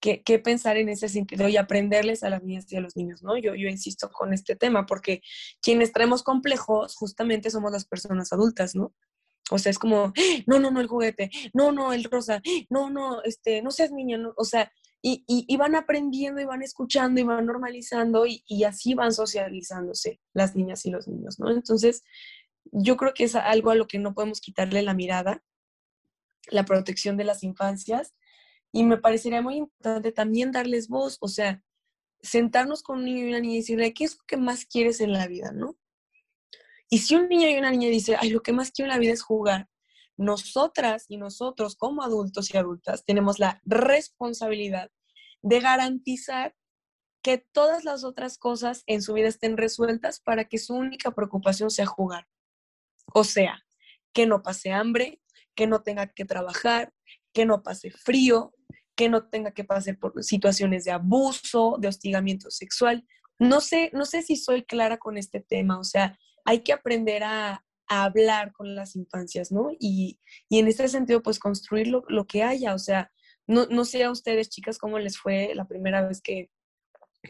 que, pensar en ese sentido y aprenderles a las niñas y a los niños, ¿no? Yo, yo insisto con este tema, porque quienes traemos complejos justamente somos las personas adultas, ¿no? O sea, es como, no, no, no, el juguete, no, no, el rosa, no, no, este, no seas niña, no, o sea, y, van aprendiendo y van escuchando y van normalizando y, y, así van socializándose las niñas y los niños, ¿no? Entonces, yo creo que es algo a lo que no podemos quitarle la mirada, la protección de las infancias, y me parecería muy importante también darles voz, o sea, sentarnos con un niño y una niña y decirle, ¿qué es lo que más quieres en la vida, no? Y si un niño y una niña dice, ay, lo que más quiero en la vida es jugar, nosotras y nosotros como adultos y adultas tenemos la responsabilidad de garantizar que todas las otras cosas en su vida estén resueltas para que su única preocupación sea jugar. O sea, que no pase hambre, que no tenga que trabajar, que no pase frío, que no tenga que pasar por situaciones de abuso, de hostigamiento sexual. No sé, no sé si soy clara con este tema, o sea, hay que aprender a, hablar con las infancias, ¿no? Y, en este sentido, pues construir lo, que haya, o sea, no, no sé a ustedes, chicas, cómo les fue la primera vez que,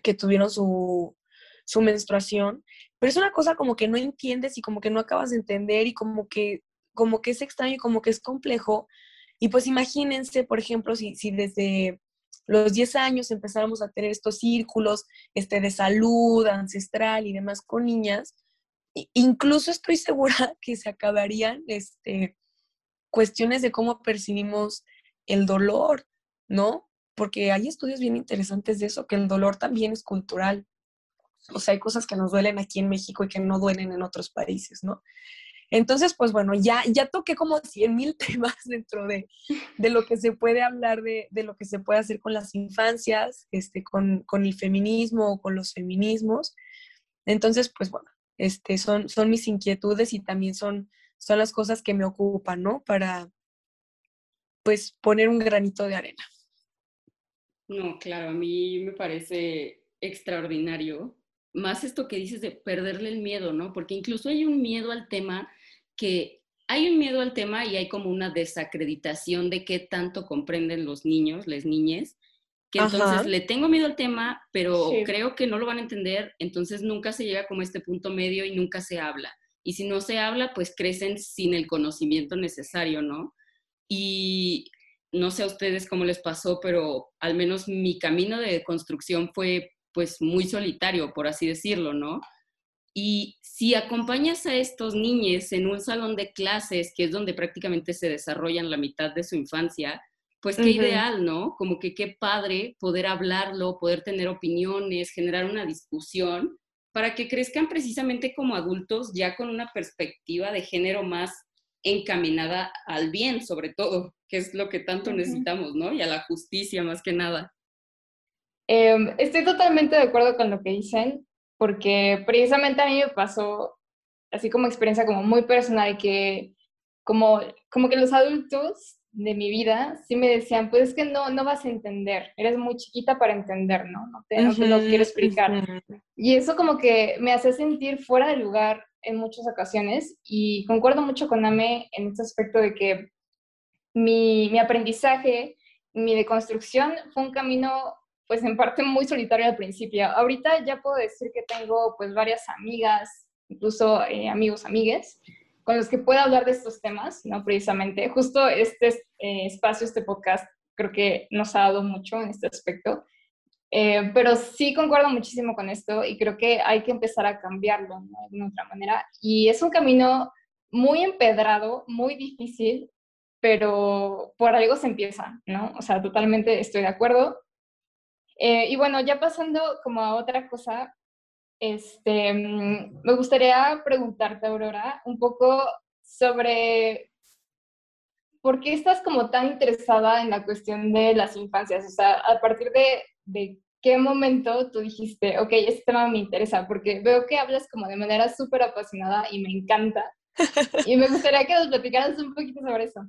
que tuvieron su, su menstruación, pero es una cosa como que no entiendes y como que no acabas de entender y como que, como que es extraño y como que es complejo. Y pues imagínense, por ejemplo, si, si desde los 10 años empezáramos a tener estos círculos este, de salud ancestral y demás con niñas, incluso estoy segura que se acabarían este, cuestiones de cómo percibimos el dolor, ¿no? Porque hay estudios bien interesantes de eso, que el dolor también es cultural. O sea, hay cosas que nos duelen aquí en México y que no duelen en otros países, ¿no? Entonces, pues bueno, ya, ya toqué como 100 mil temas dentro de, de, lo que se puede hablar de, de, lo que se puede hacer con las infancias, este, con, con el feminismo o con los feminismos. Entonces, pues bueno, este, son, son mis inquietudes y también son, son las cosas que me ocupan, ¿no? Para, pues, poner un granito de arena. No, claro, a mí me parece extraordinario. Más esto que dices de perderle el miedo, ¿no? Porque incluso hay un miedo al tema que hay un miedo al tema y hay como una desacreditación de qué tanto comprenden los niños, las niñas, que entonces le tengo miedo al tema, pero creo que no lo van a entender, entonces nunca se llega como a este punto medio y nunca se habla. Y si no se habla, pues crecen sin el conocimiento necesario, ¿no? Y no sé a ustedes cómo les pasó, pero al menos mi camino de construcción fue pues muy solitario, por así decirlo, ¿no? Y si acompañas a estos niños en un salón de clases, que es donde prácticamente se desarrollan la mitad de su infancia, pues qué ideal, ¿no? Como que qué padre poder hablarlo, poder tener opiniones, generar una discusión, para que crezcan precisamente como adultos ya con una perspectiva de género más encaminada al bien, sobre todo, que es lo que tanto necesitamos, ¿no? Y a la justicia más que nada. Em, estoy totalmente de acuerdo con lo que dicen, porque precisamente a mí me pasó, así como experiencia como muy personal, que como, como que los adultos de mi vida sí me decían, pues es que no, no vas a entender, eres muy chiquita para entender, ¿no? No te, no te lo quiero explicar. Y eso como que me hace sentir fuera de lugar en muchas ocasiones y concuerdo mucho con Ame en este aspecto de que mi, mi aprendizaje, mi deconstrucción fue un camino pues en parte muy solitario al principio. Ahorita ya puedo decir que tengo pues varias amigas, incluso eh, amigos, amigues, con los que puedo hablar de estos temas, ¿no? Precisamente, justo este eh, espacio, este podcast, creo que nos ha dado mucho en este aspecto. Eh, pero sí concuerdo muchísimo con esto y creo que hay que empezar a cambiarlo de otra manera. Y es un camino muy empedrado, muy difícil, pero por algo se empieza, ¿no? O sea, totalmente estoy de acuerdo. Eh, y bueno, ya pasando como a otra cosa, este, mm, me gustaría preguntarte, Aurora, un poco sobre por qué estás como tan interesada en la cuestión de las infancias. O sea, a partir de qué momento tú dijiste, ok, este tema me interesa, porque veo que hablas como de manera súper apasionada y me encanta. y me gustaría que nos platicaras un poquito sobre eso.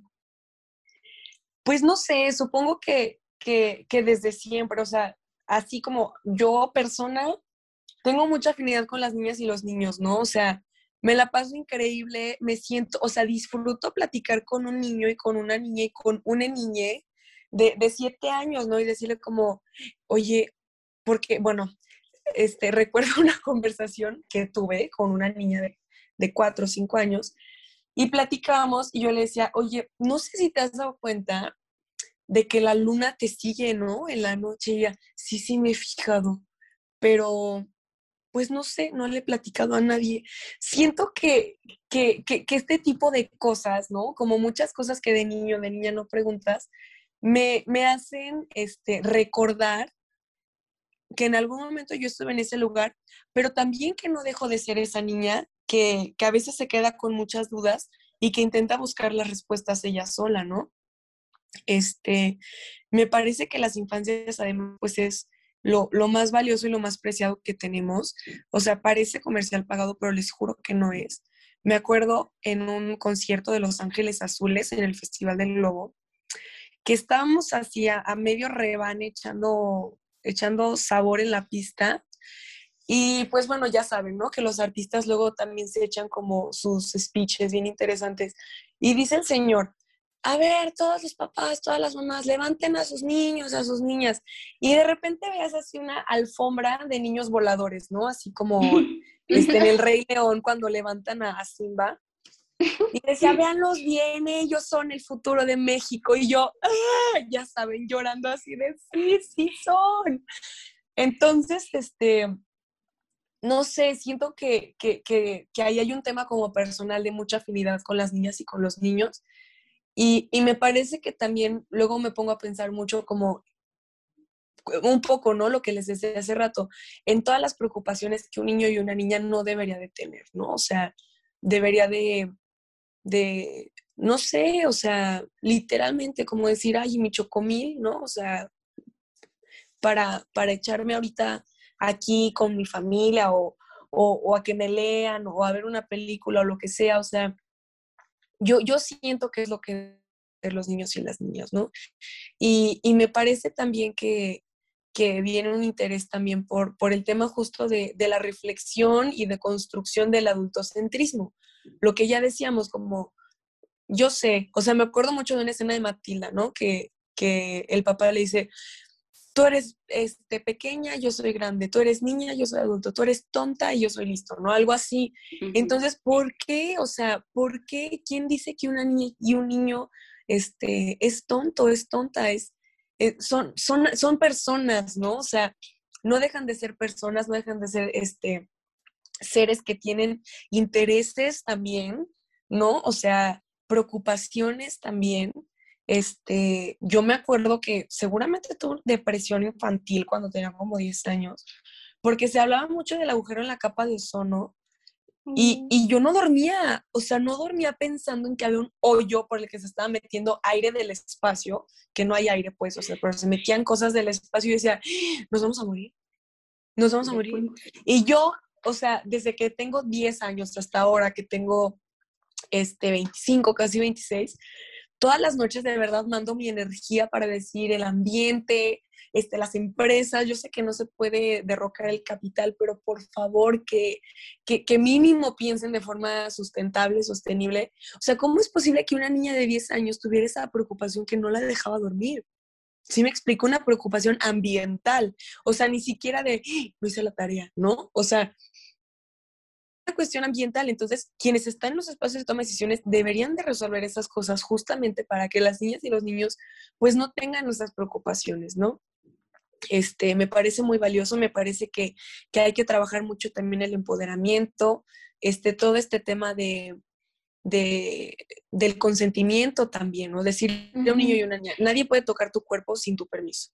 Pues no sé, supongo que, que, que desde siempre, o sea, así como yo persona, tengo mucha afinidad con las niñas y los niños, ¿no? O sea, me la paso increíble, me siento, o sea, disfruto platicar con un niño y con una niña y con una niña de, de siete años, ¿no? Y decirle como, oye, porque, bueno, este, recuerdo una conversación que tuve con una niña de, de cuatro o cinco años y platicábamos y yo le decía, oye, no sé si te has dado cuenta de que la luna te sigue, ¿no? En la noche. Y ella, sí, sí, me he fijado, pero pues no sé, no le he platicado a nadie. Siento que, que, este tipo de cosas, ¿no? Como muchas cosas que de niño, de niña no preguntas, me, me hacen este, recordar que en algún momento yo estuve en ese lugar, pero también que no dejo de ser esa niña que, que a veces se queda con muchas dudas y que intenta buscar las respuestas ella sola, ¿no? Este, me parece que las infancias además pues es lo, más valioso y lo más preciado que tenemos. O sea, parece comercial pagado, pero les juro que no es. Me acuerdo en un concierto de Los Ángeles Azules en el Festival del Globo, que estábamos así a, medio rebane echando, echando sabor en la pista. Y pues bueno, ya saben, ¿no? Que los artistas luego también se echan como sus speeches bien interesantes. Y dice el señor, a ver, todos los papás, todas las mamás, levanten a sus niños, a sus niñas. Y de repente veas así una alfombra de niños voladores, ¿no? Así como este, en el Rey León cuando levantan a, Simba. Y decía, véanlos bien, ellos son el futuro de México. Y yo, ¡ah! ya saben, llorando así de, sí, sí son. Entonces, este, no sé, siento que, que, que, que ahí hay un tema como personal de mucha afinidad con las niñas y con los niños y, me parece que también luego me pongo a pensar mucho como un poco, ¿no? Lo que les decía hace rato, en todas las preocupaciones que un niño y una niña no debería de tener, ¿no? O sea, debería de, de no sé, o sea, literalmente como decir, ay, mi chocomil, ¿no? O sea, para, para echarme ahorita aquí con mi familia o, o, o, a que me lean o a ver una película o lo que sea, o sea, yo, yo siento que es lo que los niños y las niñas, ¿no? Y, me parece también que, que, viene un interés también por, por el tema justo de, de, la reflexión y de construcción del adultocentrismo. Lo que ya decíamos, como yo sé, o sea, me acuerdo mucho de una escena de Matilda, ¿no? Que, que el papá le dice, tú eres este, pequeña, yo soy grande, tú eres niña, yo soy adulto, tú eres tonta y yo soy listo, ¿no? Algo así. Entonces, ¿por qué? O sea, ¿por qué? ¿Quién dice que una niña y un niño este, es tonto, es tonta? Es, eh, son, son, son personas, ¿no? O sea, no dejan de ser personas, no dejan de ser este, seres que tienen intereses también, ¿no? O sea, preocupaciones también. Este, yo me acuerdo que seguramente tuve depresión infantil cuando tenía como 10 años, porque se hablaba mucho del agujero en la capa de ozono y, y, yo no dormía, o sea, no dormía pensando en que había un hoyo por el que se estaba metiendo aire del espacio, que no hay aire, pues, o sea, pero se metían cosas del espacio y decía, nos vamos a morir, nos vamos a morir. Y yo, o sea, desde que tengo 10 años hasta ahora que tengo este 25, casi 26, todas las noches de verdad mando mi energía para decir el ambiente, este, las empresas, yo sé que no se puede derrocar el capital, pero por favor que, que, mínimo piensen de forma sustentable, sostenible. O sea, ¿cómo es posible que una niña de 10 años tuviera esa preocupación que no la dejaba dormir? Sí me explico, una preocupación ambiental, o sea, ni siquiera de, ¡Ah! no hice la tarea, ¿no? O sea, cuestión ambiental. Entonces, quienes están en los espacios de toma de decisiones deberían de resolver esas cosas justamente para que las niñas y los niños pues no tengan esas preocupaciones, ¿no? Este, me parece muy valioso, me parece que, que hay que trabajar mucho también el empoderamiento, este, todo este tema de, de, del consentimiento también, ¿no? Decirle a un niño y una niña, nadie puede tocar tu cuerpo sin tu permiso.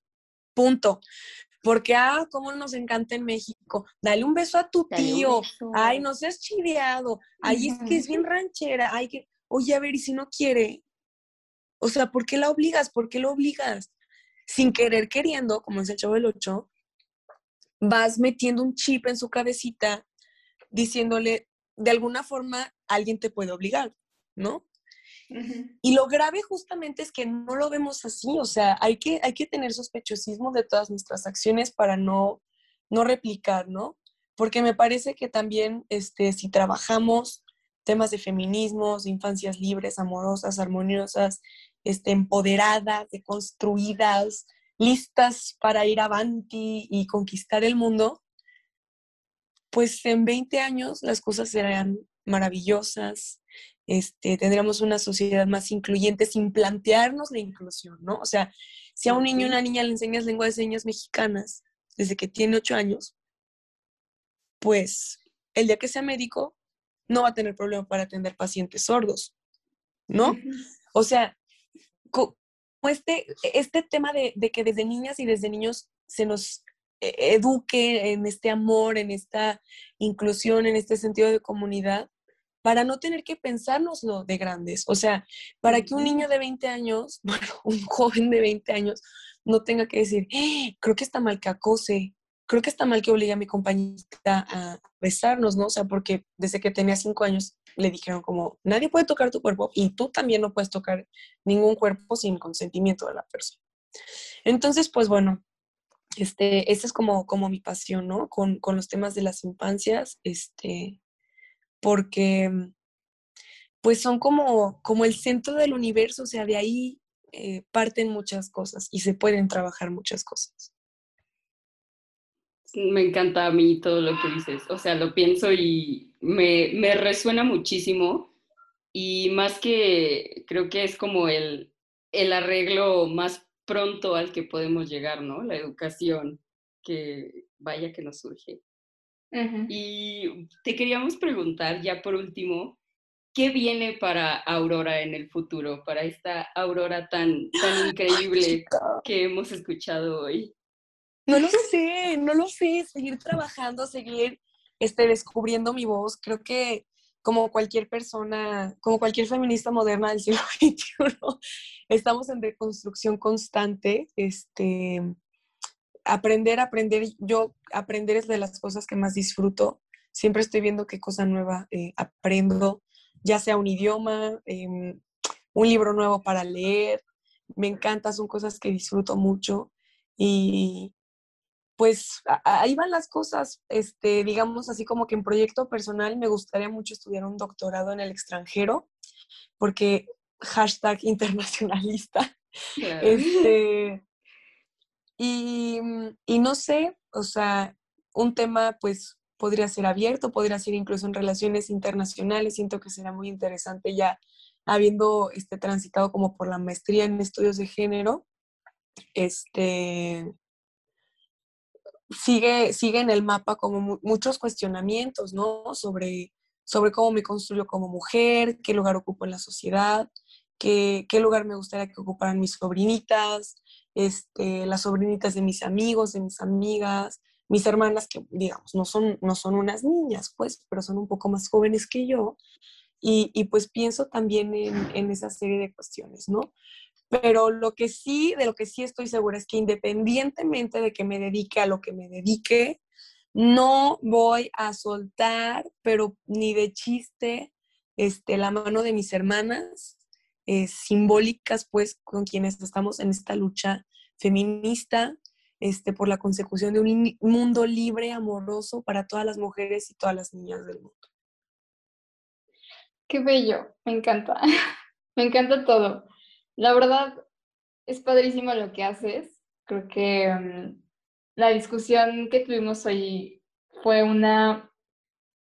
Punto. Porque, ah, cómo nos encanta en México. Dale un beso a tu tío. Ay, no seas chiveado. Ay, es que es bien ranchera. Ay, que, oye, a ver, y si no quiere. O sea, ¿por qué la obligas? ¿Por qué lo obligas? Sin querer queriendo, como es el chavo del ocho, vas metiendo un chip en su cabecita diciéndole, de alguna forma, alguien te puede obligar, ¿no? Y lo grave justamente es que no lo vemos así, o sea, hay que, hay que tener sospechosismo de todas nuestras acciones para no, no replicar, ¿no? Porque me parece que también este, si trabajamos temas de feminismos, de infancias libres, amorosas, armoniosas, este, empoderadas, deconstruidas, listas para ir avanti y conquistar el mundo, pues en 20 años las cosas serán maravillosas, este, tendríamos una sociedad más incluyente sin plantearnos la inclusión, ¿no? O sea, si a un niño o una niña le enseñas lengua de señas mexicanas desde que tiene ocho años, pues el día que sea médico no va a tener problema para atender pacientes sordos, ¿no? O sea, este, este tema de, de que desde niñas y desde niños se nos e-, eduque en este amor, en esta inclusión, en este sentido de comunidad, para no tener que pensárnoslo de grandes. O sea, para que un niño de 20 años, bueno, un joven de 20 años, no tenga que decir, ¡Eh! creo que está mal que acose, creo que está mal que obligue a mi compañita a besarnos, ¿no? O sea, porque desde que tenía 5 años le dijeron como, nadie puede tocar tu cuerpo y tú también no puedes tocar ningún cuerpo sin consentimiento de la persona. Entonces, pues bueno, este, esta es como, como mi pasión, ¿no? Con, con los temas de las infancias, este, porque pues son como, como el centro del universo, o sea, de ahí eh, parten muchas cosas y se pueden trabajar muchas cosas. Me encanta a mí todo lo que dices, o sea, lo pienso y me, me resuena muchísimo y más que creo que es como el, el arreglo más pronto al que podemos llegar, ¿no? La educación, que vaya que nos surge. Y te queríamos preguntar ya por último, ¿qué viene para Aurora en el futuro, para esta Aurora tan, tan increíble que hemos escuchado hoy? No lo sé, no lo sé, seguir trabajando, seguir este, descubriendo mi voz. Creo que como cualquier persona, como cualquier feminista moderna del siglo XXI, estamos en reconstrucción constante. Este, aprender, aprender, yo aprender es de las cosas que más disfruto. Siempre estoy viendo qué cosa nueva eh, aprendo, ya sea un idioma, em, un libro nuevo para leer. Me encanta, son cosas que disfruto mucho. Y, pues ahí van las cosas, este, digamos así como que en proyecto personal me gustaría mucho estudiar un doctorado en el extranjero, porque hashtag internacionalista. Este, y, y, no sé, o sea, un tema pues podría ser abierto, podría ser incluso en relaciones internacionales, siento que será muy interesante ya habiendo este, transitado como por la maestría en estudios de género, este, sigue, sigue en el mapa como muchos cuestionamientos, ¿no? Sobre, sobre cómo me construyo como mujer, qué lugar ocupo en la sociedad, qué, qué lugar me gustaría que ocuparan mis sobrinitas, este, las sobrinitas de mis amigos, de mis amigas, mis hermanas que, digamos, no son, no son unas niñas, pues, pero son un poco más jóvenes que yo. Y, pues pienso también en, en, esa serie de cuestiones, ¿no? pero lo que sí, de lo que sí estoy segura es que independientemente de que me dedique a lo que me dedique, no voy a soltar, pero ni de chiste, este, la mano de mis hermanas, eh, simbólicas, pues, con quienes estamos en esta lucha feminista, este, por la consecución de un mundo libre, amoroso para todas las mujeres y todas las niñas del mundo. Qué bello, me encanta, me encanta todo. La verdad, es padrísimo lo que haces. Creo que mm, la discusión que tuvimos hoy fue una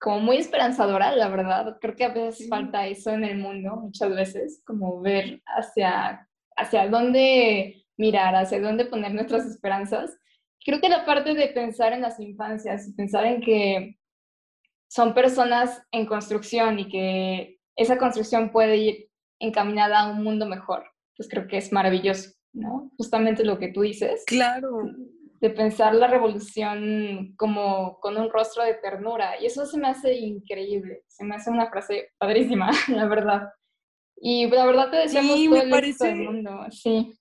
como muy esperanzadora, la verdad. Creo que a veces falta eso en el mundo, muchas veces, como ver hacia, hacia dónde mirar, hacia dónde poner nuestras esperanzas. Creo que la parte de pensar en las infancias y pensar en que son personas en construcción y que esa construcción puede ir encaminada a un mundo mejor pues creo que es maravilloso, ¿no? Justamente lo que tú dices. Claro. De pensar la revolución como con un rostro de ternura. Y eso se me hace increíble. Se me hace una frase padrísima, la verdad. Y la verdad te deseamos sí, todo me el parece... del mundo. Sí.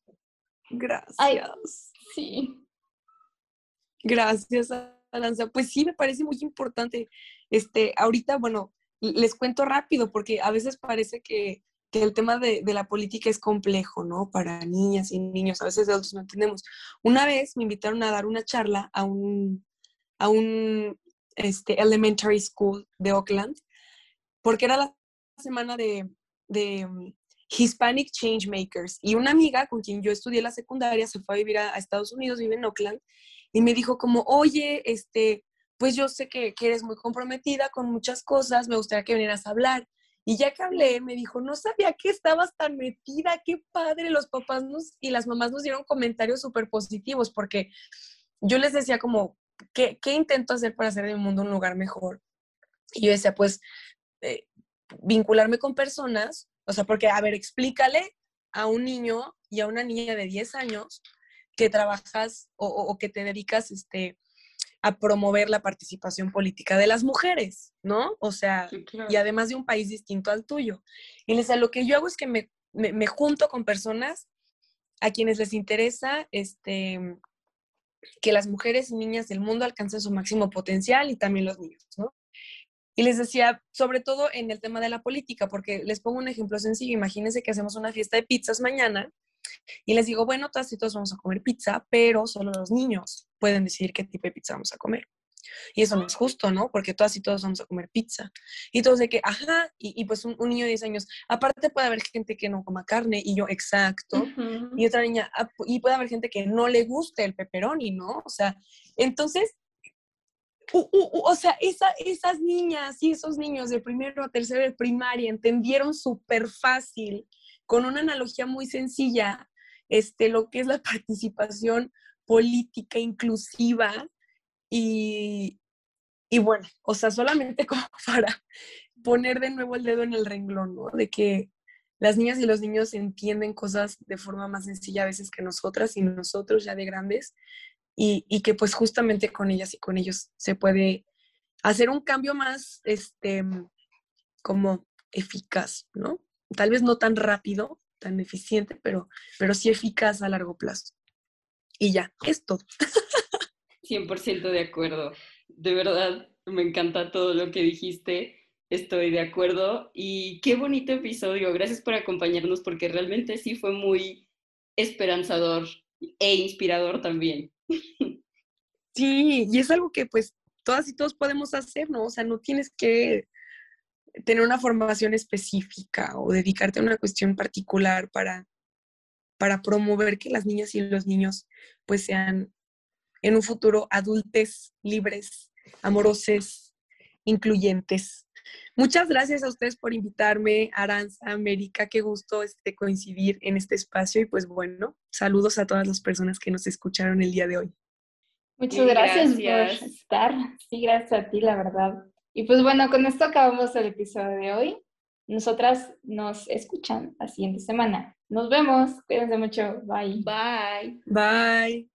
Gracias. sí. Gracias, Alanza. Pues sí, me parece muy importante. Este, ahorita, bueno, les cuento rápido porque a veces parece que que el tema de, la política es complejo, ¿no? Para niñas y niños, a veces adultos no entendemos. Una vez me invitaron a dar una charla a un, a un este, elementary school de Oakland, porque era la semana de, de um, Hispanic Changemakers. Y una amiga con quien yo estudié la secundaria se fue a vivir a, Estados Unidos, vive en Oakland, y me dijo como, oye, este, pues yo sé que, que eres muy comprometida con muchas cosas, me gustaría que vinieras a hablar. Y ya que hablé, me dijo, no sabía que estabas tan metida, qué padre. Los papás nos, y las mamás nos dieron comentarios súper positivos porque yo les decía como, ¿qué, ¿qué, intento hacer para hacer el mundo un lugar mejor? Y yo decía, pues, eh, vincularme con personas, o sea, porque, a ver, explícale a un niño y a una niña de 10 años que trabajas o, o que te dedicas este, a promover la participación política de las mujeres, ¿no? O sea, y además de un país distinto al tuyo. Y les lo que yo hago es que me, me, junto con personas a quienes les interesa este, que las mujeres y niñas del mundo alcancen su máximo potencial y también los niños, ¿no? Y les decía, sobre todo en el tema de la política, porque les pongo un ejemplo sencillo. Imagínense que hacemos una fiesta de pizzas mañana y les digo, bueno, todas y todos vamos a comer pizza, pero solo los niños pueden decidir qué tipo de pizza vamos a comer. Y eso no es justo, ¿no? Porque todas y todos vamos a comer pizza. Y todos de que, ajá, y, pues un, niño de 10 años, aparte puede haber gente que no coma carne, y yo, exacto. Y otra niña, ah, y puede haber gente que no le guste el pepperoni, ¿no? O sea, entonces, o sea, esas niñas y esos niños de primero a tercero de primaria entendieron súper fácil, con una analogía muy sencilla, este, lo que es la participación política inclusiva y, y bueno, o sea, solamente como para poner de nuevo el dedo en el renglón, ¿no? De que las niñas y los niños entienden cosas de forma más sencilla a veces que nosotras y nosotros ya de grandes y, y, que pues justamente con ellas y con ellos se puede hacer un cambio más, este, como eficaz, ¿no? Tal vez no tan rápido, tan eficiente, pero, pero sí eficaz a largo plazo. Y ya, es todo. 100% de acuerdo. De verdad, me encanta todo lo que dijiste. Estoy de acuerdo. Y qué bonito episodio. Gracias por acompañarnos porque realmente sí fue muy esperanzador e inspirador también. Sí, y es algo que pues todas y todos podemos hacer, ¿no? O sea, no tienes que tener una formación específica o dedicarte a una cuestión particular para, para promover que las niñas y los niños pues sean en un futuro adultos libres, amorosos, incluyentes. Muchas gracias a ustedes por invitarme, Aranza, América, qué gusto este, coincidir en este espacio y pues bueno, saludos a todas las personas que nos escucharon el día de hoy. Muchas gracias, por estar. Sí, gracias a ti, la verdad. Y pues bueno, con esto acabamos el episodio de hoy. Nosotras nos escuchan la siguiente semana. Nos vemos. Cuídense mucho. Bye. Bye. Bye.